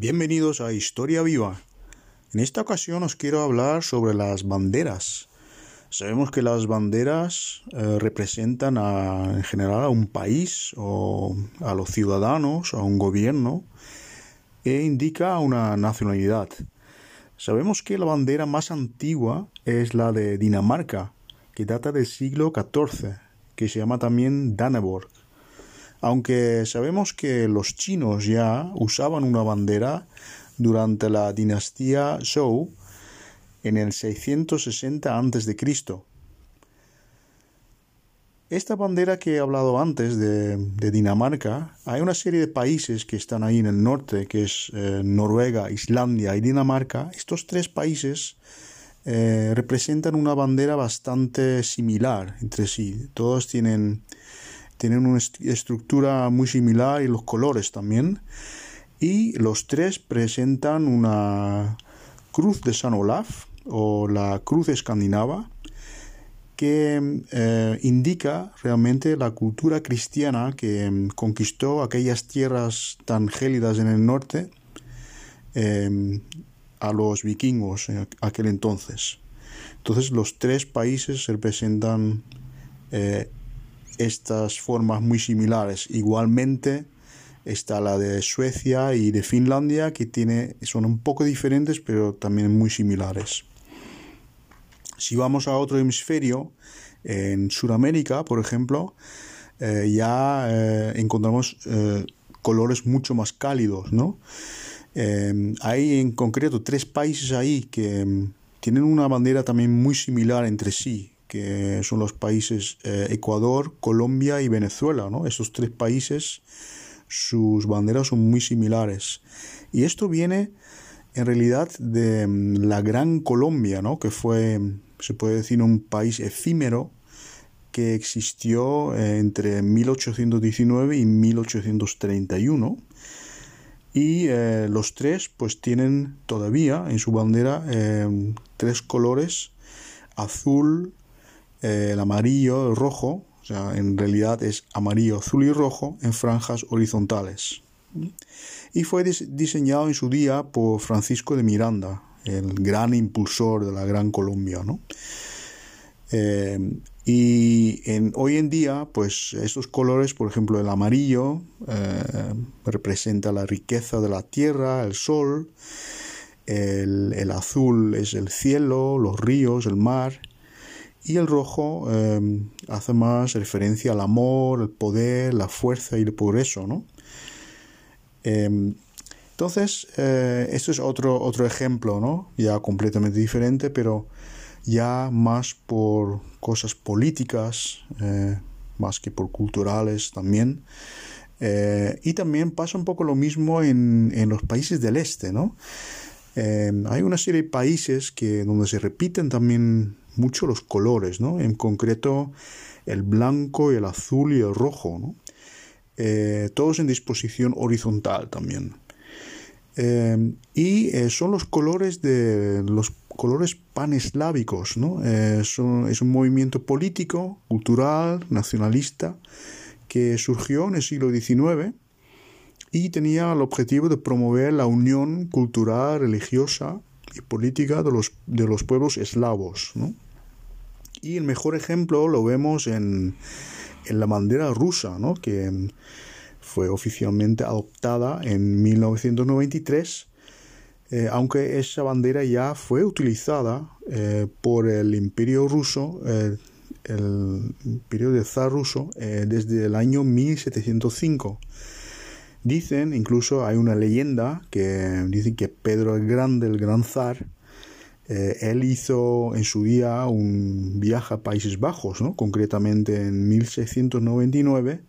Bienvenidos a Historia Viva. En esta ocasión os quiero hablar sobre las banderas. Sabemos que las banderas eh, representan en general a un país o a los ciudadanos, a un gobierno, e indica una nacionalidad. Sabemos que la bandera más antigua es la de Dinamarca, que data del siglo XIV, que se llama también Danneborg. Aunque sabemos que los chinos ya usaban una bandera durante la dinastía Zhou en el 660 a.C. Esta bandera que he hablado antes de, Dinamarca, hay una serie de países que están ahí en el norte, que es eh, Noruega, Islandia y Dinamarca. Estos tres países eh, representan una bandera bastante similar entre sí. Todos tienen tienen una estructura muy similar y los colores también. Y los tres presentan una cruz de San Olaf o la cruz escandinava que eh, indica realmente la cultura cristiana que mm, conquistó aquellas tierras tan gélidas en el norte em, a los vikingos en aquel entonces. Entonces los tres países representan eh, estas formas muy similares. Igualmente está la de Suecia y de Finlandia, que tiene, son un poco diferentes, pero también muy similares. Si vamos a otro hemisferio, en Sudamérica, por ejemplo, eh, ya eh, encontramos eh, colores mucho más cálidos, ¿no? hay en concreto tres países ahí que mm, tienen una bandera también muy similar entre sí, que son los países eh, Ecuador, Colombia y Venezuela. ¿no? Esos tres países, sus banderas son muy similares. Y esto viene en realidad de mm, la Gran Colombia, ¿no? que fue, se puede decir, un país efímero que existió eh, entre 1819 y 1831 y eh, los tres pues tienen todavía en su bandera tres colores azul eh, el amarillo, el rojo, o sea, en realidad es amarillo, azul y rojo en franjas horizontales. Y fue diseñado en su día por Francisco de Miranda, el gran impulsor de la Gran Colombia, ¿no? Eh, y hoy en día, pues estos colores, por ejemplo, el amarillo eh, representa la riqueza de la tierra, el sol, el, el, azul es el cielo, los ríos, el mar, y el rojo em, hace más referencia al amor, el poder, la fuerza y el progreso, ¿no? Em, entonces, eh, esto es otro, otro ejemplo, ¿no? Ya completamente diferente, pero ya más por cosas políticas, eh, más que por culturales también. Eh, y también pasa un poco lo mismo en, en los países del este, ¿no? Em, hay una serie de países que, donde se repiten también mucho los colores, ¿no? En concreto el blanco, el azul y el rojo, ¿no? Eh, todos en disposición horizontal también. Eh, y eh, son los colores de los colores paneslávicos, ¿no? es un movimiento político, cultural, nacionalista, que surgió en el siglo XIX y tenía el objetivo de promover la unión cultural, religiosa y política de los, de los pueblos eslavos. Y el mejor ejemplo lo vemos en, la bandera rusa, que fue oficialmente adoptada en 1993, eh, aunque esa bandera ya fue utilizada eh, por el imperio ruso, eh, el imperio de zar ruso, desde el año 1705. Dicen, incluso hay una leyenda que dice que Pedro el Grande, el gran zar, eh, él hizo en su día un viaje a Países Bajos, ¿no? concretamente en 1699,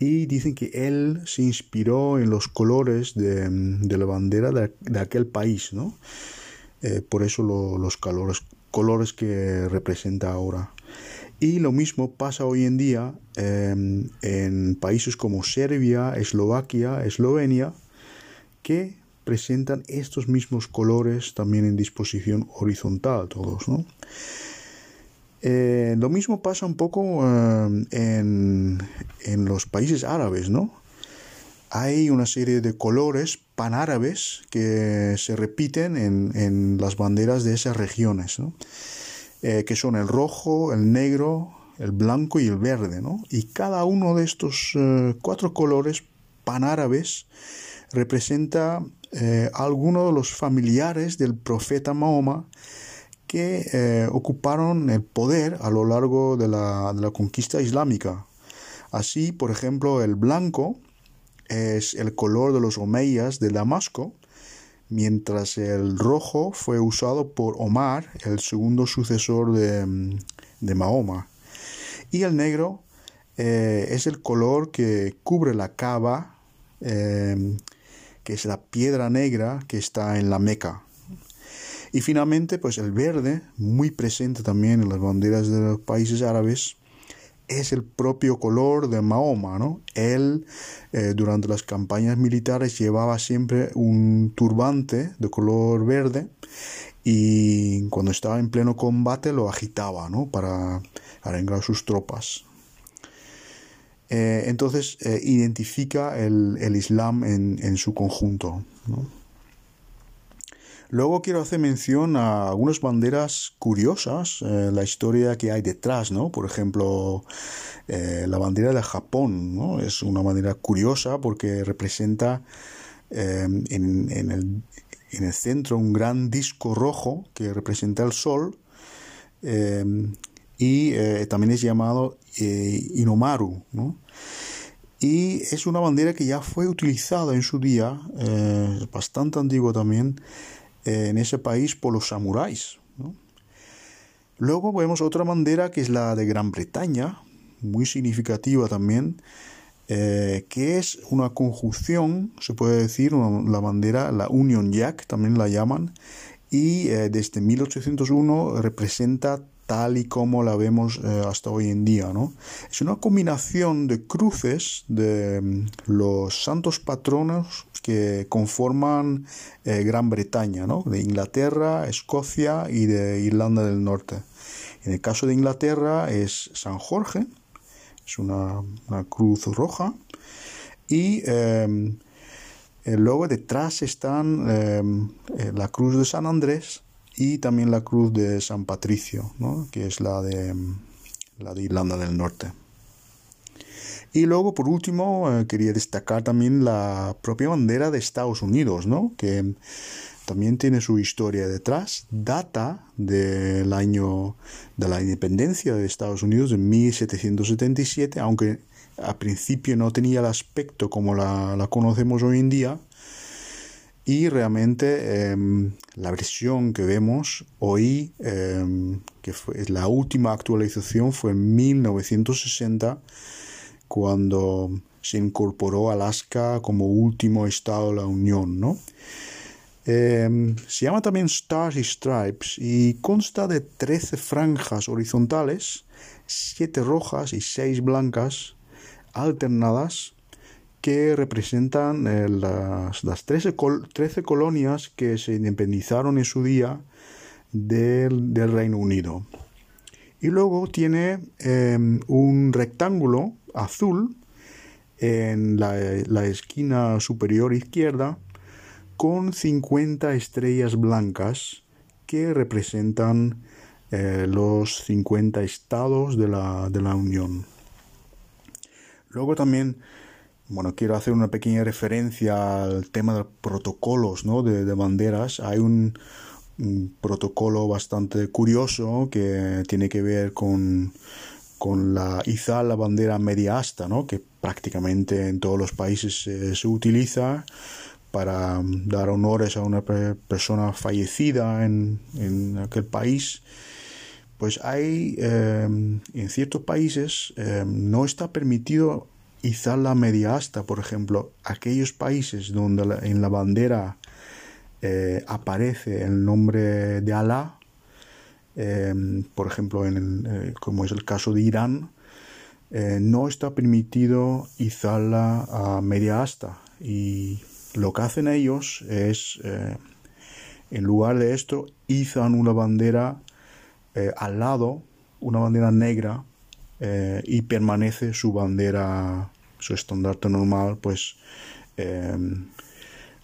y dicen que él se inspiró en los colores de, la bandera de, aquel país, ¿no? Eh, por eso los colores que representa ahora. Y lo mismo pasa hoy en día em, en países como Serbia, Eslovaquia, Eslovenia, que presentan estos mismos colores también en disposición horizontal todos, ¿no? Eh, lo mismo pasa un poco eh, en, en, los países árabes, ¿no? hay una serie de colores panárabes que se repiten en, las banderas de esas regiones, eh, que son el rojo, el negro, el blanco y el verde. Y cada uno de estos eh, cuatro colores panárabes representa eh, alguno de los familiares del profeta Mahoma que ocuparon el poder a lo largo de la, de la conquista islámica. Así, por ejemplo, el blanco es el color de los omeyas de Damasco, mientras el rojo fue usado por Omar, el segundo sucesor de, Mahoma. Y el negro eh, es el color que cubre la cava, eh, que es la piedra negra que está en la Meca. Y finalmente, pues el verde, muy presente también en las banderas de los países árabes, es el propio color de Mahoma, ¿no? Él eh, durante las campañas militares llevaba siempre un turbante de color verde y cuando estaba en pleno combate lo agitaba, ¿no? Para arengar sus tropas. Eh, entonces eh, identifica el, Islam en, en, su conjunto. ¿no? Luego quiero hacer mención a algunas banderas curiosas, eh, la historia que hay detrás, ¿no? Por ejemplo, eh, la bandera de Japón, ¿no? Es una bandera curiosa porque representa eh, en, el, en, el, centro un gran disco rojo que representa el sol y también es llamado Inomaru, ¿no? Y es una bandera que ya fue utilizada en su día, bastante antiguo también, en ese país por los samuráis. Luego vemos otra bandera que es la de Gran Bretaña, muy significativa también, eh, que es una conjunción, se puede decir, la bandera, la Union Jack también la llaman, y eh, desde 1801 representa tal y como la vemos eh, hasta hoy en día. ¿no? Es una combinación de cruces de mm, los santos patronos que conforman eh, Gran Bretaña, ¿no? de Inglaterra, Escocia y de Irlanda del Norte. En el caso de Inglaterra es San Jorge, es una, cruz roja, y em, eh, luego detrás están em, la cruz de San Andrés, y también la cruz de San Patricio, que es la de, la de Irlanda del Norte. Y luego, por último, eh, quería destacar también la propia bandera de Estados Unidos, ¿no? que también tiene su historia detrás, data del año de la independencia de Estados Unidos en 1777, aunque a principio no tenía el aspecto como la, la conocemos hoy en día, y realmente em, la versión que vemos hoy, em, que fue la última actualización, fue en 1960, cuando se incorporó Alaska como último estado de la Unión, ¿no? Em, se llama también Stars y Stripes y consta de 13 franjas horizontales, 7 rojas y 6 blancas alternadas que representan eh, las, las 13, colonias que se independizaron en su día del, Reino Unido. Y luego tiene em, un rectángulo azul en la, esquina superior izquierda con 50 estrellas blancas que representan eh, los 50 estados de la, de la Unión. Luego también bueno, quiero hacer una pequeña referencia al tema de protocolos ¿no? de, banderas. Hay un, protocolo bastante curioso que tiene que ver con, con la izar la bandera media asta, ¿no? que prácticamente en todos los países se utiliza para dar honores a una persona fallecida en, en aquel país pues hay eh, en ciertos países eh, no está permitido izar la media asta, por ejemplo, aquellos países donde en la bandera eh, aparece el nombre de Alá, em, por ejemplo, en eh, como es el caso de Irán, eh, no está permitido izarla a media asta. Y lo que hacen ellos es, en lugar de esto, izan una bandera al lado, una bandera negra, y permanece su bandera su estandarte normal, pues em,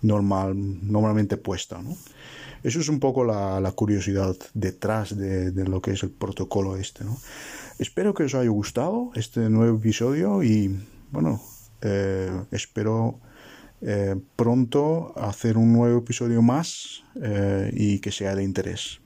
normal, normalmente puesta. ¿no? Eso es un poco la, curiosidad detrás de, lo que es el protocolo este. Espero que os haya gustado este nuevo episodio y bueno, eh, espero eh, pronto hacer un nuevo episodio más eh, y que sea de interés.